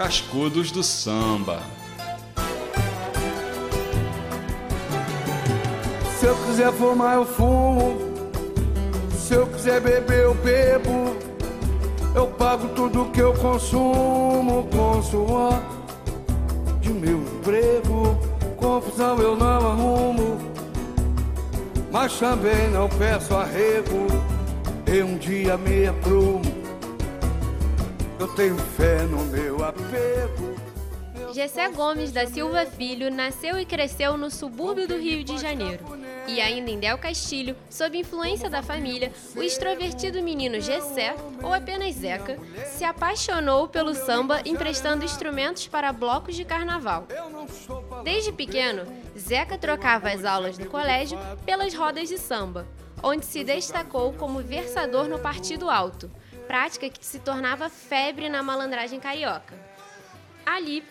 Cascudos do Samba. Se eu quiser fumar, eu fumo. Se eu quiser beber, eu bebo. Eu pago tudo que eu consumo com suor de meu emprego. Confusão eu não arrumo, mas também não peço arrego. E um dia me aprumo. Eu tenho fé no meu apego. Gessé Gomes da Silva Filho nasceu e cresceu no subúrbio do Rio de Janeiro. E ainda em Del Castilho, sob influência da família, o extrovertido menino Gessé, ou apenas Zeca, se apaixonou pelo samba emprestando instrumentos para blocos de carnaval. Desde pequeno, Zeca trocava as aulas no colégio pelas rodas de samba, onde se destacou como versador no Partido Alto, prática que se tornava febre na malandragem carioca. Ali,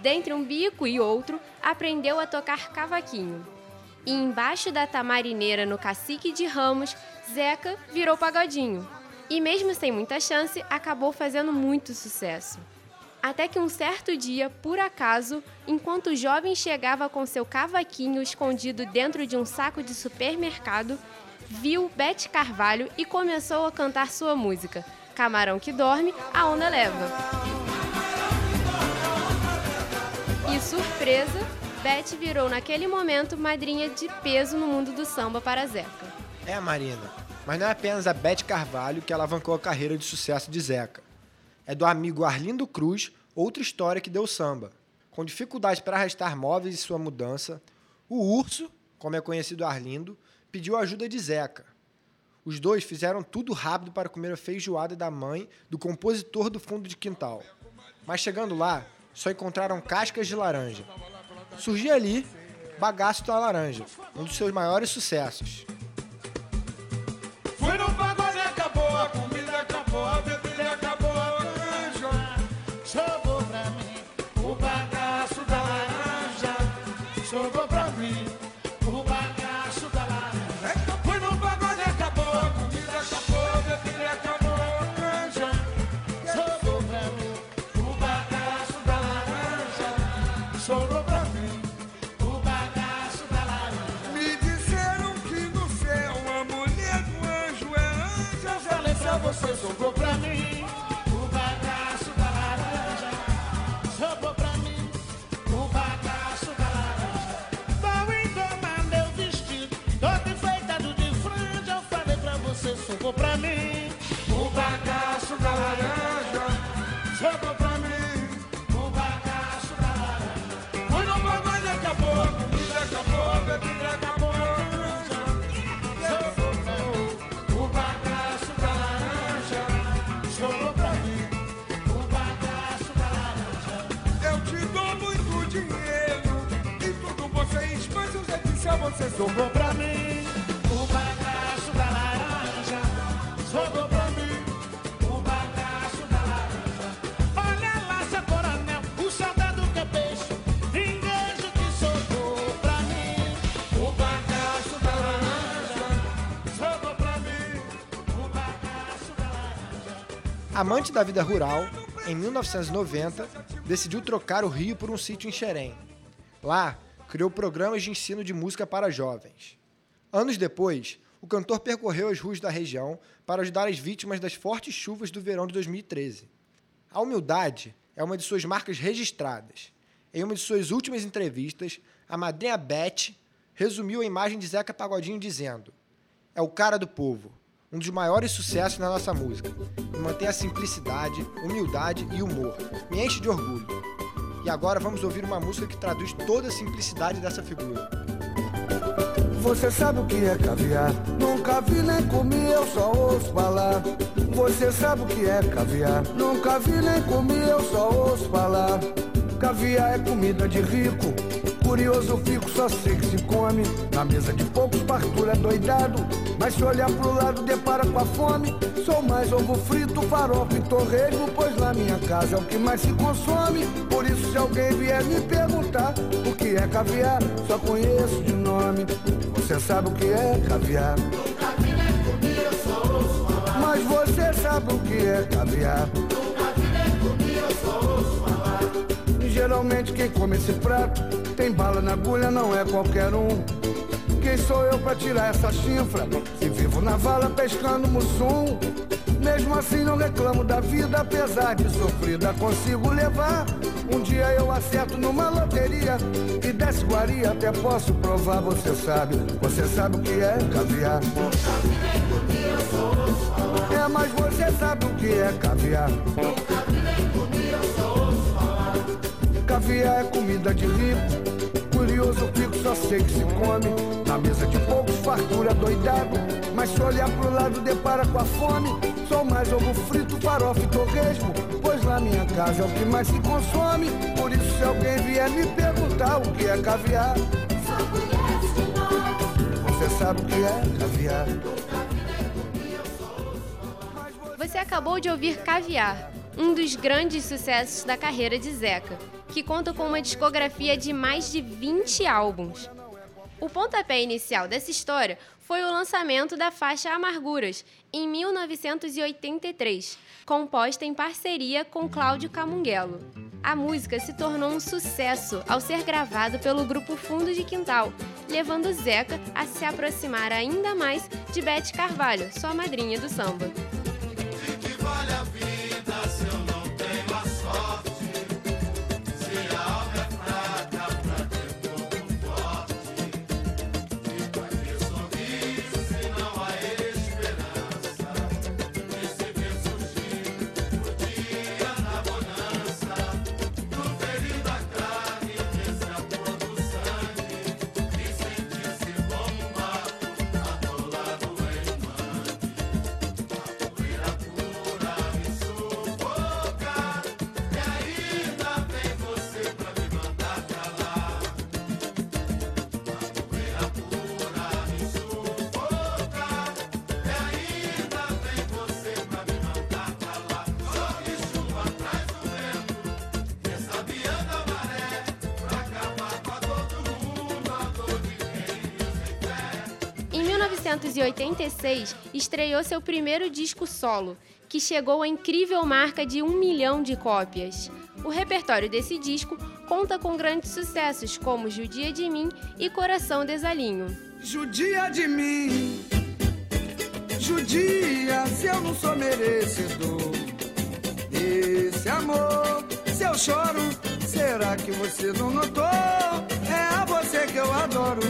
dentre um bico e outro, aprendeu a tocar cavaquinho. E embaixo da tamarineira no Cacique de Ramos, Zeca virou pagodinho. E mesmo sem muita chance, acabou fazendo muito sucesso. Até que um certo dia, por acaso, enquanto o jovem chegava com seu cavaquinho escondido dentro de um saco de supermercado, viu Bete Carvalho e começou a cantar sua música. Camarão que dorme, a onda leva. E surpresa, Beth virou naquele momento madrinha de peso no mundo do samba para Zeca. É, Marina, mas não é apenas a Beth Carvalho que alavancou a carreira de sucesso de Zeca. É do amigo Arlindo Cruz outra história que deu samba. Com dificuldades para arrastar móveis e sua mudança, o urso, como é conhecido Arlindo, pediu ajuda de Zeca. Os dois fizeram tudo rápido para comer a feijoada da mãe do compositor do fundo de quintal. Mas chegando lá, só encontraram cascas de laranja. Surgia ali Bagaço da Laranja, um dos seus maiores sucessos. Fui no pagode, acabou, a comida acabou, a bebida acabou, a laranja. Sobrou pra mim o bagaço da laranja. Sobrou Sobrou pra mim o bagaço da laranja. Me disseram que no céu a mulher do anjo é anja. Faleceu, você sobrou pra mim o bagaço da laranja. Sobrou pra mim o bagaço da laranja. Vou engomar meu vestido, todo enfeitado de franja. Eu falei pra você, sobrou pra mim você, sobrou pra mim o bagaço da laranja. Sobrou pra mim o bagaço da laranja. Olha lá, seu coronel, o soldado que é peixe, engajo que sobrou pra mim o bagaço da laranja. Sobrou pra mim o bagaço da laranja. Amante da vida rural, em 1990, decidiu trocar o Rio por um sítio em Xerém. Lá, criou programas de ensino de música para jovens. Anos depois, o cantor percorreu as ruas da região para ajudar as vítimas das fortes chuvas do verão de 2013. A humildade é uma de suas marcas registradas. Em uma de suas últimas entrevistas, a madrinha Beth resumiu a imagem de Zeca Pagodinho dizendo: É o cara do povo, um dos maiores sucessos na nossa música. E mantém a simplicidade, humildade e humor. Me enche de orgulho. E agora vamos ouvir uma música que traduz toda a simplicidade dessa figura. Você sabe o que é caviar? Nunca vi nem comi, eu só ouço falar. Você sabe o que é caviar? Nunca vi nem comi, eu só ouço falar. Caviar é comida de rico. Curioso fico, só sei que se come. Na mesa de poucos, fartura doidado. Mas se olhar pro lado, depara com a fome. Sou mais ovo frito, farofa e torresmo. Pois na minha casa é o que mais se consome. Por isso, se alguém vier me perguntar o que é caviar, só conheço de nome. Você sabe o que é caviar? Mas você sabe o que é caviar? E geralmente quem come esse prato tem bala na agulha, não é qualquer um. Quem sou eu pra tirar essa chifra? Se vivo na vala pescando mussum. Mesmo assim não reclamo da vida, apesar de sofrida consigo levar. Um dia eu acerto numa loteria e desce guaria, até posso provar, você sabe. Você sabe o que é caviar. É, mas você sabe o que é caviar. Caviar é comida de rico. Curioso fico, só sei que se come. Na mesa de poucos, fartura doidado. Mas se olhar pro lado, depara com a fome. Sou mais ovo frito, farofa e torresmo. Pois na minha casa é o que mais se consome. Por isso, se alguém vier me perguntar o que é caviar, você sabe o que é caviar. Você acabou de ouvir Caviar, um dos grandes sucessos da carreira de Zeca, que conta com uma discografia de mais de 20 álbuns. O pontapé inicial dessa história foi o lançamento da faixa Amarguras, em 1983, composta em parceria com Cláudio Camunguelo. A música se tornou um sucesso ao ser gravado pelo grupo Fundo de Quintal, levando Zeca a se aproximar ainda mais de Beth Carvalho, sua madrinha do samba. 1986, estreou seu primeiro disco solo, que chegou à incrível marca de um milhão de cópias. O repertório desse disco conta com grandes sucessos como Judia de Mim e Coração Desalinho. Judia de mim, judia se eu não sou merecedor. Esse amor, se eu choro, será que você não notou? É a você que eu adoro.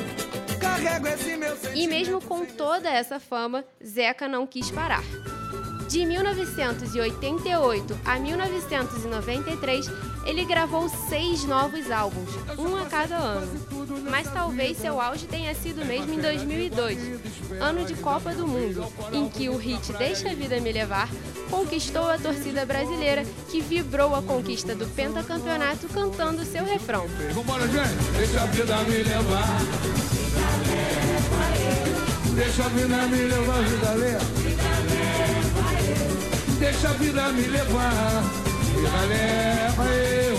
E mesmo com toda essa fama, Zeca não quis parar. De 1988 a 1993, ele gravou seis novos álbuns, um a cada ano. Mas talvez seu auge tenha sido mesmo em 2002, ano de Copa do Mundo, em que o hit Deixa a Vida Me Levar conquistou a torcida brasileira, que vibrou a conquista do pentacampeonato cantando seu refrão. Vambora, gente! Deixa a vida me levar. Deixa a vida me levar, vida leva. Deixa a vida me levar. Vida leva eu.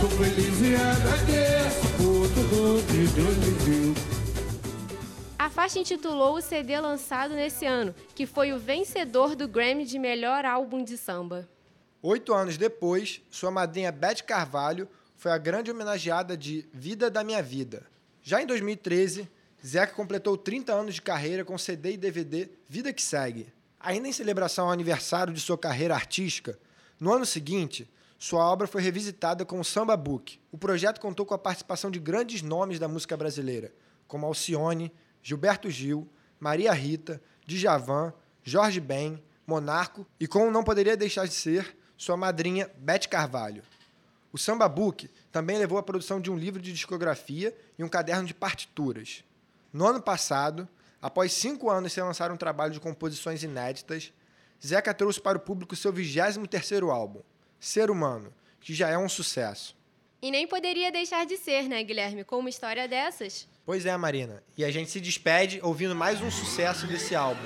Sou feliz e agradeço por tudo que Deus me deu. A faixa intitulou o CD lançado nesse ano, que foi o vencedor do Grammy de melhor álbum de samba. Oito anos depois, sua madrinha Beth Carvalho foi a grande homenageada de Vida da Minha Vida. Já em 2013, Zeca completou 30 anos de carreira com CD e DVD Vida que Segue. Ainda em celebração ao aniversário de sua carreira artística, no ano seguinte, sua obra foi revisitada com o Samba Book. O projeto contou com a participação de grandes nomes da música brasileira, como Alcione, Gilberto Gil, Maria Rita, Djavan, Jorge Ben, Monarco e, como não poderia deixar de ser, sua madrinha Beth Carvalho. O Samba Book também levou à produção de um livro de discografia e um caderno de partituras. No ano passado, após cinco anos sem lançar um trabalho de composições inéditas, Zeca trouxe para o público seu 23º álbum, Ser Humano, que já é um sucesso. E nem poderia deixar de ser, né, Guilherme, com uma história dessas? Pois é, Marina. E a gente se despede ouvindo mais um sucesso desse álbum.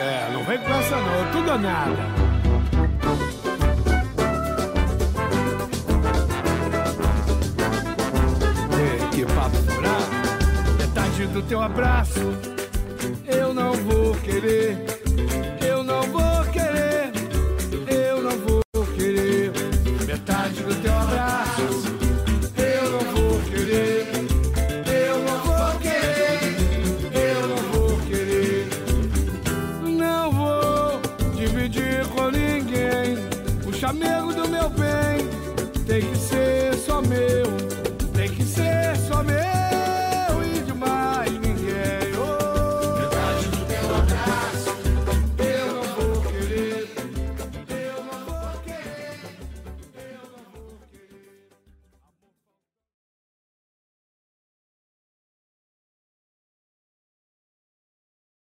É, não vem com essa não, tudo ou nada. Do teu abraço, eu não vou querer.